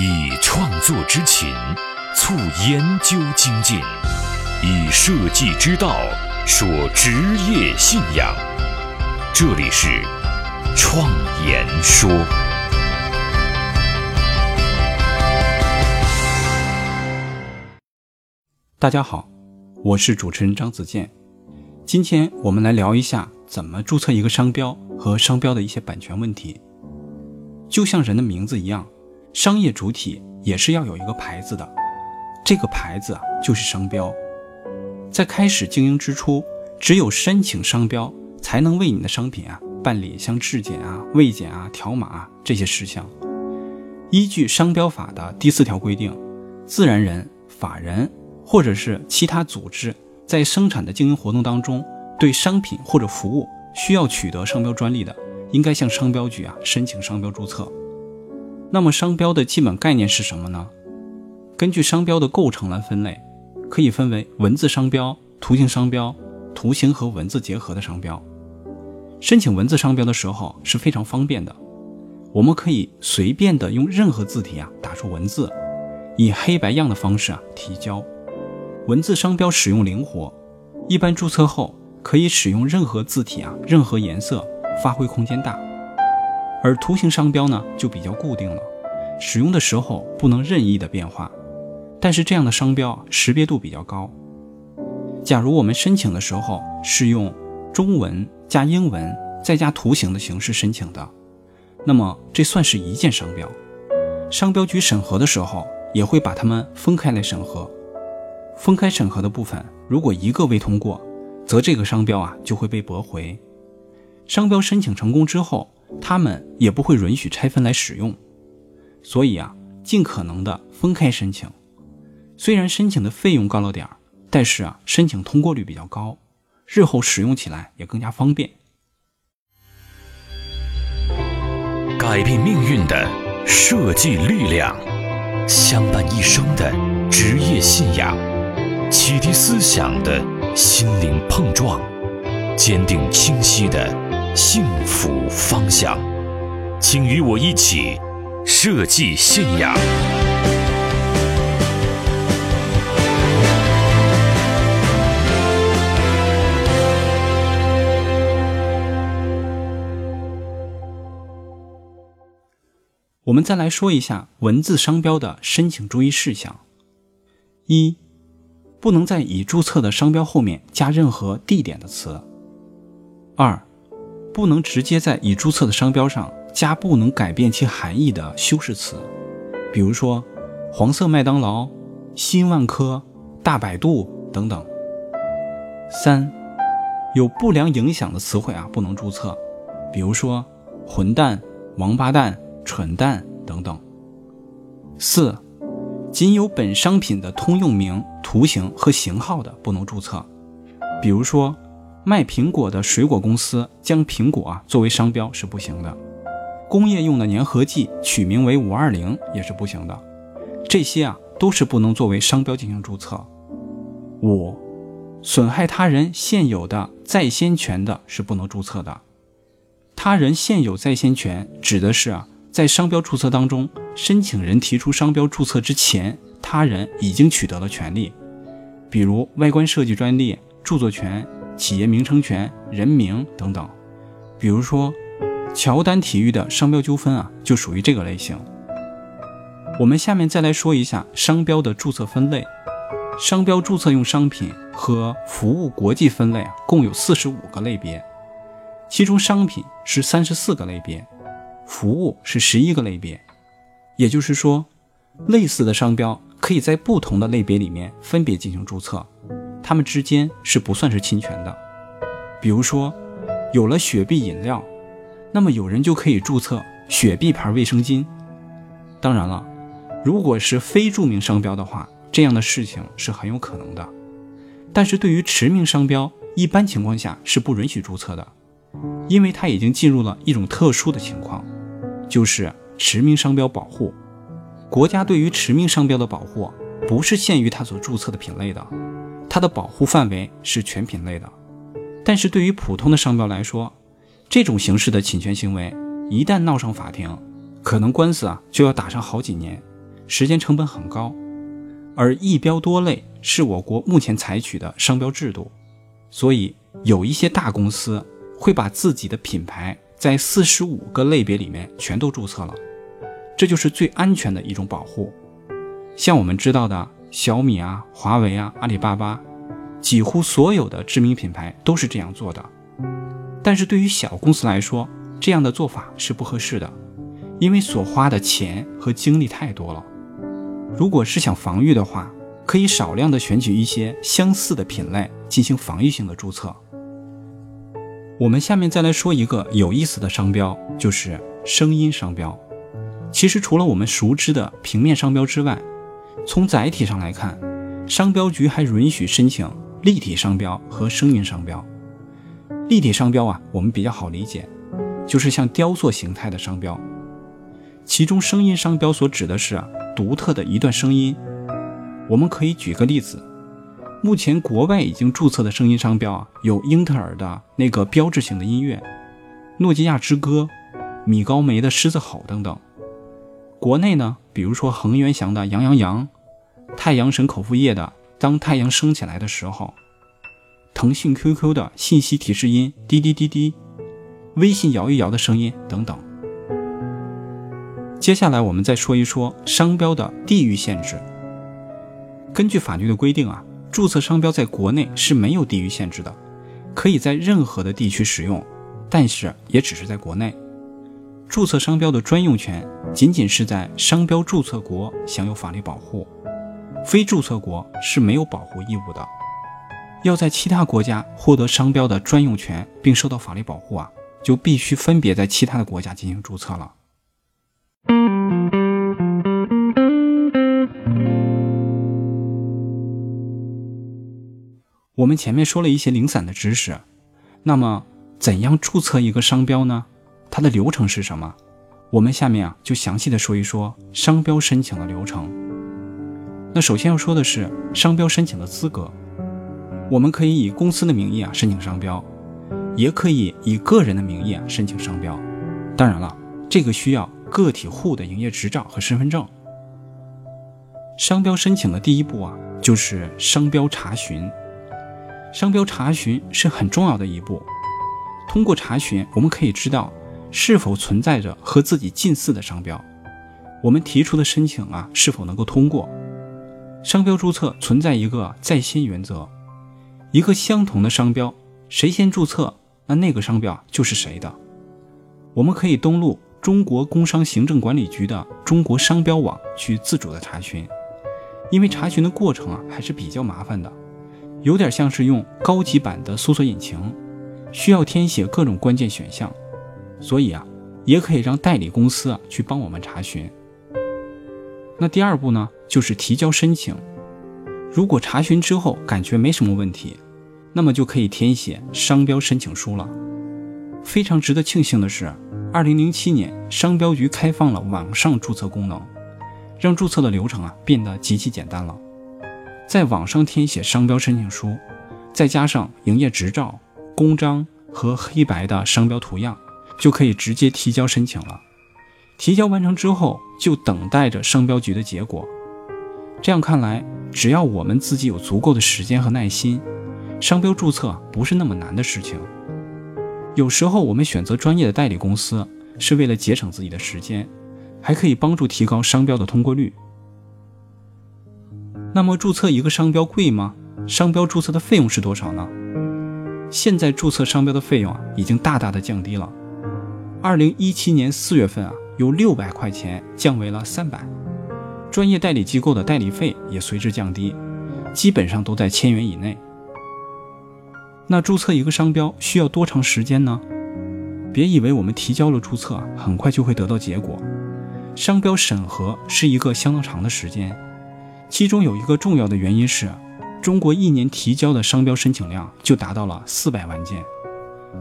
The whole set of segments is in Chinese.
以创作之情促研究精进，以设计之道说职业信仰。这里是创言说。大家好，我是主持人张子健。今天我们来聊一下怎么注册一个商标和商标的一些版权问题。就像人的名字一样，商业主体也是要有一个牌子的，这个牌子啊就是商标。在开始经营之初，只有申请商标，才能为你的商品啊办理像质检啊、卫检啊、条码啊这些事项。依据商标法的第四条规定，自然人、法人。或者是其他组织在生产的经营活动当中，对商品或者服务需要取得商标专利的，应该向商标局啊申请商标注册。那么商标的基本概念是什么呢？根据商标的构成来分类，可以分为文字商标、图形商标、图形和文字结合的商标。申请文字商标的时候是非常方便的，我们可以随便的用任何字体啊打出文字，以黑白样的方式啊提交。文字商标使用灵活，一般注册后可以使用任何字体啊，任何颜色，发挥空间大。而图形商标呢就比较固定了，使用的时候不能任意的变化。但是这样的商标识别度比较高。假如我们申请的时候是用中文加英文再加图形的形式申请的，那么这算是一件商标。商标局审核的时候也会把它们分开来审核。分开审核的部分，如果一个未通过，则这个商标啊就会被驳回。商标申请成功之后，他们也不会允许拆分来使用。所以啊，尽可能的分开申请。虽然申请的费用高了点儿，但是啊，申请通过率比较高，日后使用起来也更加方便。改变命运的设计力量，相伴一生的职业信仰。启迪思想的心灵碰撞，坚定清晰的幸福方向，请与我一起设计信仰。我们再来说一下文字商标的申请注意事项：一。不能在已注册的商标后面加任何地点的词。二，不能直接在已注册的商标上加不能改变其含义的修饰词，比如说黄色麦当劳、新万科、大百度等等。三，有不良影响的词汇啊不能注册，比如说混蛋、王八蛋、蠢蛋等等。四。仅有本商品的通用名、图形和型号的不能注册，比如说卖苹果的水果公司将苹果啊作为商标是不行的，工业用的粘合剂取名为五二零也是不行的，这些啊都是不能作为商标进行注册。五，损害他人现有的在先权的是不能注册的，他人现有在先权指的是啊。在商标注册当中，申请人提出商标注册之前，他人已经取得了权利，比如外观设计专利、著作权、企业名称权、人名等等。比如说，乔丹体育的商标纠纷啊，就属于这个类型。我们下面再来说一下商标的注册分类。商标注册用商品和服务国际分类啊，共有四十五个类别，其中商品是三十四个类别。服务是十一个类别，也就是说，类似的商标可以在不同的类别里面分别进行注册，它们之间是不算是侵权的。比如说，有了雪碧饮料，那么有人就可以注册雪碧牌卫生巾。当然了，如果是非著名商标的话，这样的事情是很有可能的。但是对于驰名商标，一般情况下是不允许注册的，因为它已经进入了一种特殊的情况。就是驰名商标保护，国家对于驰名商标的保护不是限于它所注册的品类的，它的保护范围是全品类的。但是对于普通的商标来说，这种形式的侵权行为一旦闹上法庭，可能官司啊就要打上好几年，时间成本很高，而一标多类是我国目前采取的商标制度，所以有一些大公司会把自己的品牌在四十五个类别里面全都注册了，这就是最安全的一种保护。像我们知道的小米啊、华为啊、阿里巴巴，几乎所有的知名品牌都是这样做的。但是对于小公司来说，这样的做法是不合适的，因为所花的钱和精力太多了。如果是想防御的话，可以少量的选取一些相似的品类进行防御性的注册。我们下面再来说一个有意思的商标，就是声音商标。其实除了我们熟知的平面商标之外，从载体上来看，商标局还允许申请立体商标和声音商标。立体商标啊，我们比较好理解，就是像雕塑形态的商标。其中声音商标所指的是独特的一段声音。我们可以举个例子，目前国外已经注册的声音商标啊，有英特尔的那个标志性的音乐，诺基亚之歌，米高梅的狮子吼等等。国内呢，比如说恒源祥的羊羊羊，太阳神口服液的当太阳升起来的时候。腾讯 QQ 的信息提示音滴滴滴滴，微信摇一摇的声音等等。接下来我们再说一说商标的地域限制。根据法律的规定啊，注册商标在国内是没有地域限制的，可以在任何的地区使用，但是也只是在国内。注册商标的专用权仅仅是在商标注册国享有法律保护，非注册国是没有保护义务的。要在其他国家获得商标的专用权并受到法律保护啊，就必须分别在其他的国家进行注册了。我们前面说了一些零散的知识，那么怎样注册一个商标呢？它的流程是什么？我们下面啊就详细的说一说商标申请的流程。那首先要说的是商标申请的资格。我们可以以公司的名义啊申请商标，也可以以个人的名义啊申请商标。当然了，这个需要个体户的营业执照和身份证。商标申请的第一步啊就是商标查询。商标查询是很重要的一步。通过查询，我们可以知道是否存在着和自己近似的商标，我们提出的申请啊是否能够通过。商标注册存在一个在先原则。一个相同的商标，谁先注册，那那个商标就是谁的。我们可以登录中国工商行政管理局的中国商标网去自主的查询，因为查询的过程啊还是比较麻烦的，有点像是用高级版的搜索引擎，需要填写各种关键选项，所以啊，也可以让代理公司啊去帮我们查询。那第二步呢，就是提交申请。如果查询之后感觉没什么问题，那么就可以填写商标申请书了。非常值得庆幸的是，二零零七年商标局开放了网上注册功能，让注册的流程啊变得极其简单了。在网上填写商标申请书，再加上营业执照、公章和黑白的商标图样，就可以直接提交申请了。提交完成之后，就等待着商标局的结果。这样看来，只要我们自己有足够的时间和耐心，商标注册不是那么难的事情。有时候我们选择专业的代理公司，是为了节省自己的时间，还可以帮助提高商标的通过率。那么注册一个商标贵吗？商标注册的费用是多少呢？现在注册商标的费用啊，已经大大的降低了。二零一七年四月份啊，由六百块钱降为了三百。专业代理机构的代理费也随之降低，基本上都在千元以内。那注册一个商标需要多长时间呢？别以为我们提交了注册，很快就会得到结果。商标审核是一个相当长的时间，其中有一个重要的原因是，中国一年提交的商标申请量就达到了四百万件，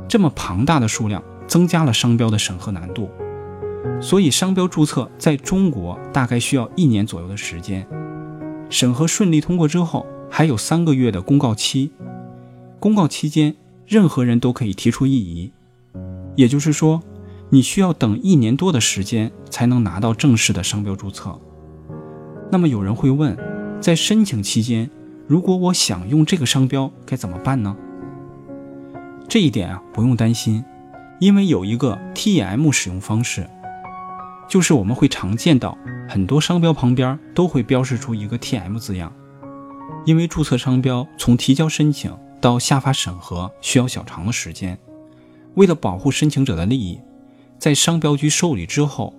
这么庞大的数量增加了商标的审核难度。所以，商标注册在中国大概需要一年左右的时间。审核顺利通过之后，还有三个月的公告期。公告期间，任何人都可以提出异议。也就是说，你需要等一年多的时间才能拿到正式的商标注册。那么有人会问，在申请期间，如果我想用这个商标，该怎么办呢？这一点啊，不用担心，因为有一个 TM 使用方式，就是我们会常见到很多商标旁边都会标示出一个 TM 字样。因为注册商标从提交申请到下发审核需要较长的时间，为了保护申请者的利益，在商标局受理之后，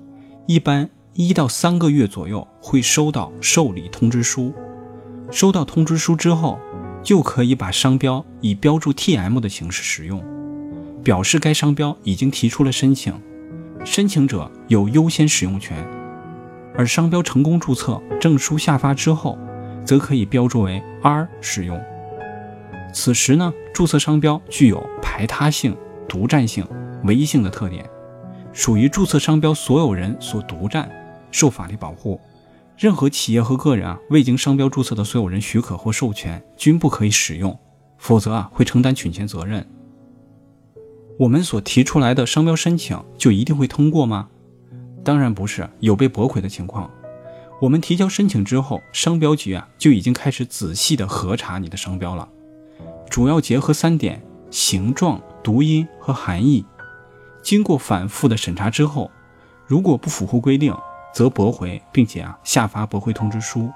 一般一到三个月左右会收到受理通知书。收到通知书之后，就可以把商标以标注 TM 的形式使用，表示该商标已经提出了申请，申请者有优先使用权。而商标成功注册，证书下发之后。则可以标注为 R 使用。此时呢，注册商标具有排他性、独占性、唯一性的特点，属于注册商标所有人所独占，受法律保护。任何企业和个人啊，未经商标注册的所有人许可或授权，均不可以使用，否则啊，会承担侵权责任。我们所提出来的商标申请就一定会通过吗？当然不是，有被驳回的情况。我们提交申请之后，商标局啊就已经开始仔细的核查你的商标了，主要结合三点：形状、读音和含义。经过反复的审查之后，如果不符合规定，则驳回，并且啊下发驳回通知书。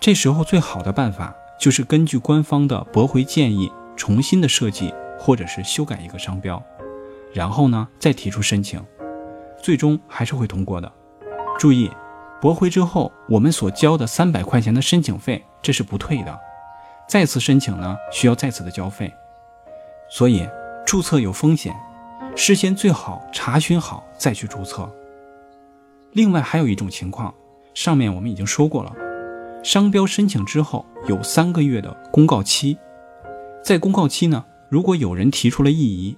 这时候最好的办法就是根据官方的驳回建议，重新的设计或者是修改一个商标，然后呢再提出申请，最终还是会通过的。注意。驳回之后，我们所交的三百块钱的申请费，这是不退的。再次申请呢，需要再次的交费。所以注册有风险，事先最好查询好再去注册。另外还有一种情况，上面我们已经说过了，商标申请之后有三个月的公告期，在公告期呢，如果有人提出了异议，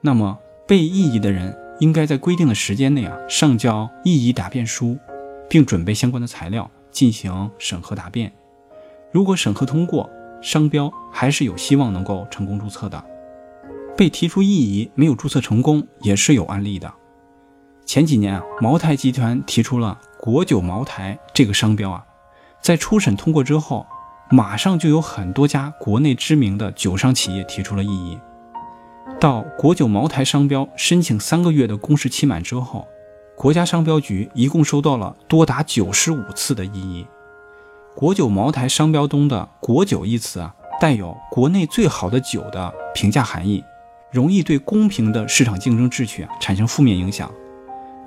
那么被异议的人应该在规定的时间内啊上交异议答辩书。并准备相关的材料进行审核答辩。如果审核通过，商标还是有希望能够成功注册的。被提出异议没有注册成功也是有案例的。前几年啊，茅台集团提出了“国酒茅台”这个商标啊，在初审通过之后，马上就有很多家国内知名的酒商企业提出了异议。到“国酒茅台”商标申请三个月的公示期满之后。国家商标局一共收到了多达九十五次的异议。国酒茅台商标中的“国酒”一词啊，带有国内最好的酒的评价含义，容易对公平的市场竞争秩序啊产生负面影响。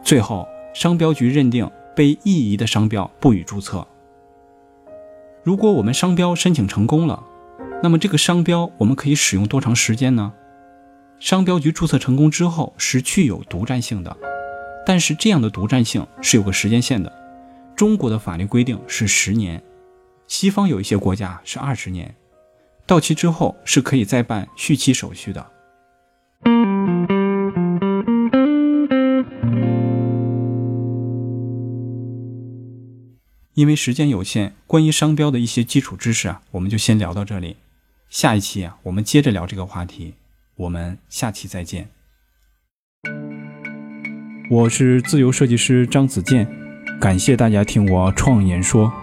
最后，商标局认定被异议的商标不予注册。如果我们商标申请成功了，那么这个商标我们可以使用多长时间呢？商标局注册成功之后是具有独占性的。但是这样的独占性是有个时间线的，中国的法律规定是十年，西方有一些国家是二十年，到期之后是可以再办续期手续的。因为时间有限，关于商标的一些基础知识啊，我们就先聊到这里，下一期啊，我们接着聊这个话题，我们下期再见。我是自由设计师张子健，感谢大家听我创言说。